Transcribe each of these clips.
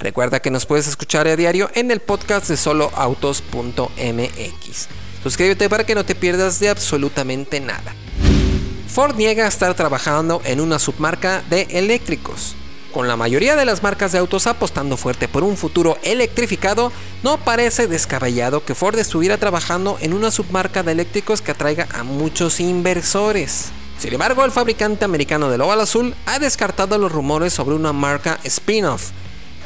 Recuerda que nos puedes escuchar a diario en el podcast de soloautos.mx. Suscríbete para que no te pierdas de absolutamente nada. Ford niega estar trabajando en una submarca de eléctricos. Con la mayoría de las marcas de autos apostando fuerte por un futuro electrificado, no parece descabellado que Ford estuviera trabajando en una submarca de eléctricos que atraiga a muchos inversores. Sin embargo, el fabricante americano del Oval Azul ha descartado los rumores sobre una marca spin-off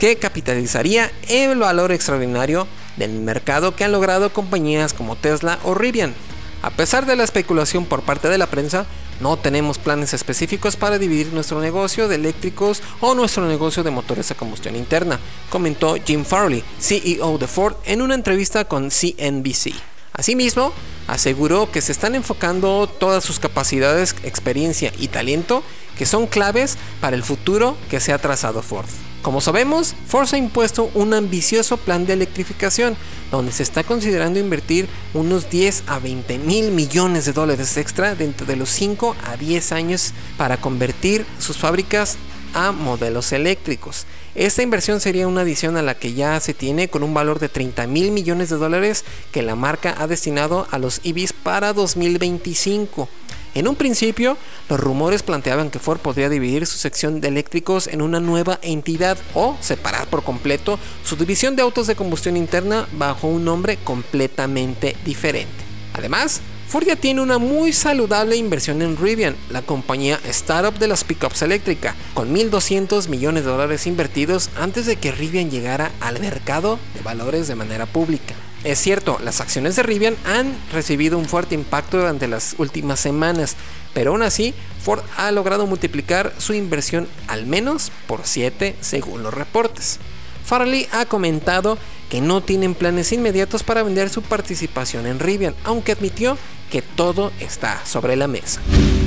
que capitalizaría el valor extraordinario del mercado que han logrado compañías como Tesla o Rivian. A pesar de la especulación por parte de la prensa, no tenemos planes específicos para dividir nuestro negocio de eléctricos o nuestro negocio de motores a combustión interna, comentó Jim Farley, CEO de Ford, en una entrevista con CNBC. Asimismo, aseguró que se están enfocando todas sus capacidades, experiencia y talento que son claves para el futuro que se ha trazado Ford. Como sabemos, Ford ha impuesto un ambicioso plan de electrificación, donde se está considerando invertir unos 10 a 20 mil millones de dólares extra dentro de los 5 a 10 años para convertir sus fábricas a modelos eléctricos. Esta inversión sería una adición a la que ya se tiene con un valor de 30 mil millones de dólares que la marca ha destinado a los EVs para 2025. En un principio, los rumores planteaban que Ford podría dividir su sección de eléctricos en una nueva entidad o separar por completo su división de autos de combustión interna bajo un nombre completamente diferente. Además, Ford ya tiene una muy saludable inversión en Rivian, la compañía startup de las pickups eléctricas, con 1.200 millones de dólares invertidos antes de que Rivian llegara al mercado de valores de manera pública. Es cierto, las acciones de Rivian han recibido un fuerte impacto durante las últimas semanas, pero aún así Ford ha logrado multiplicar su inversión al menos por 7 según los reportes. Farley ha comentado que no tienen planes inmediatos para vender su participación en Rivian, aunque admitió que todo está sobre la mesa.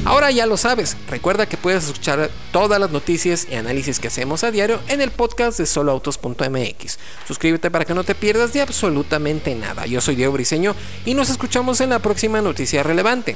Ahora ya lo sabes, recuerda que puedes escuchar todas las noticias y análisis que hacemos a diario en el podcast de soloautos.mx. Suscríbete para que no te pierdas de absolutamente nada. Yo soy Diego Briseño y nos escuchamos en la próxima noticia relevante